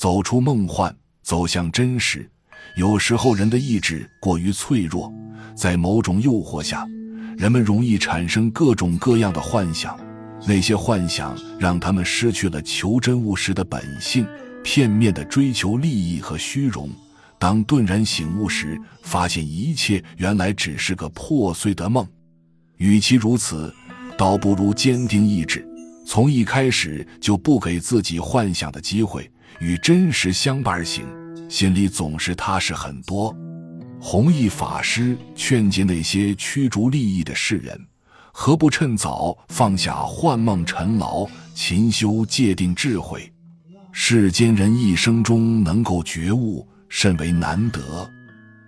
走出梦幻，走向真实。有时候，人的意志过于脆弱，在某种诱惑下，人们容易产生各种各样的幻想。那些幻想让他们失去了求真务实的本性，片面的追求利益和虚荣。当顿然醒悟时，发现一切原来只是个破碎的梦。与其如此，倒不如坚定意志，从一开始就不给自己幻想的机会，与真实相伴而行。心里总是踏实很多。弘一法师劝诫那些驱逐利益的世人：何不趁早放下幻梦尘劳，勤修戒定智慧？世间人一生中能够觉悟，甚为难得。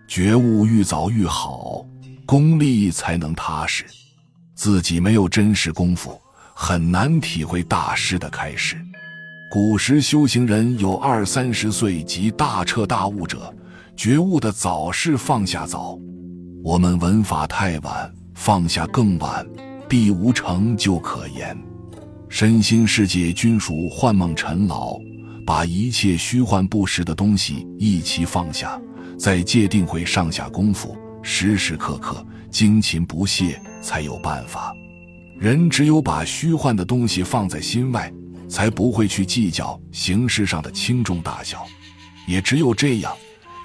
觉悟愈早愈好，功力才能踏实。自己没有真实功夫，很难体会大师的开示。古时修行人有二三十岁即大彻大悟者，觉悟的早是放下早。我们闻法太晚，放下更晚，必无成就可言。身心世界均属幻梦尘劳，把一切虚幻不实的东西一齐放下，在戒定会上下功夫，时时刻刻精勤不懈，才有办法。人只有把虚幻的东西放在心外。才不会去计较形式上的轻重大小，也只有这样，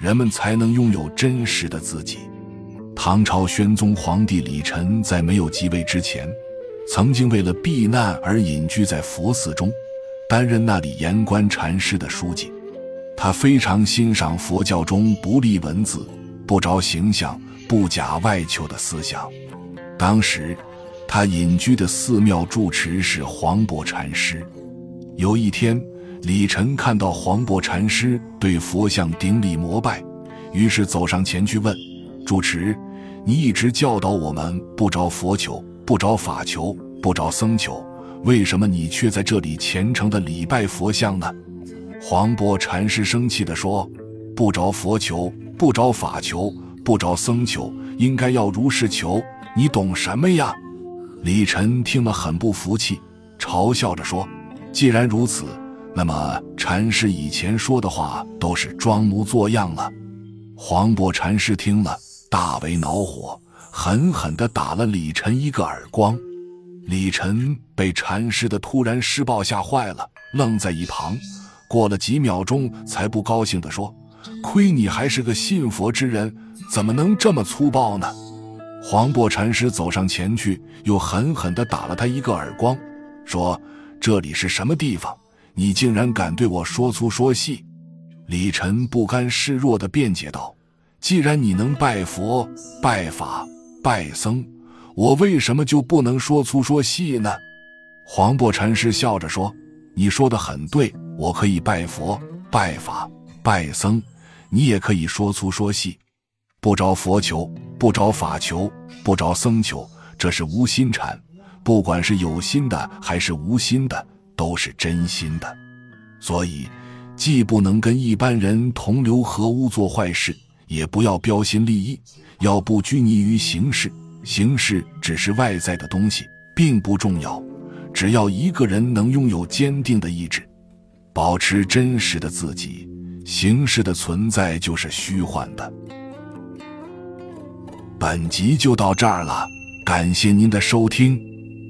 人们才能拥有真实的自己。唐朝宣宗皇帝李忱在没有即位之前，曾经为了避难而隐居在佛寺中，担任那里言官禅师的书记。他非常欣赏佛教中不立文字、不着形象、不假外求的思想。当时，他隐居的寺庙住持是黄檗禅师。有一天，李晨看到黄檗禅师对佛像顶礼膜拜，于是走上前去问：“主持，你一直教导我们不着佛求，不着法求，不着僧求，为什么你却在这里虔诚的礼拜佛像呢？”黄檗禅师生气地说：“不着佛求，不着法求，不着僧求，应该要如是求，你懂什么呀？”李晨听了很不服气，嘲笑着说。既然如此，那么禅师以前说的话都是装模作样了。黄檗禅师听了，大为恼火，狠狠地打了李晨一个耳光。李晨被禅师的突然施暴吓坏了，愣在一旁。过了几秒钟，才不高兴地说：“亏你还是个信佛之人，怎么能这么粗暴呢？”黄檗禅师走上前去，又狠狠地打了他一个耳光，说。这里是什么地方？你竟然敢对我说粗说细！李晨不甘示弱的辩解道：“既然你能拜佛、拜法、拜僧，我为什么就不能说粗说细呢？”黄檗禅师笑着说：“你说的很对，我可以拜佛、拜法、拜僧，你也可以说粗说细。不着佛求，不着法求，不着僧求，这是无心禅。”不管是有心的还是无心的，都是真心的。所以，既不能跟一般人同流合污做坏事，也不要标新立异，要不拘泥于形式。形式只是外在的东西，并不重要。只要一个人能拥有坚定的意志，保持真实的自己，形式的存在就是虚幻的。本集就到这儿了，感谢您的收听。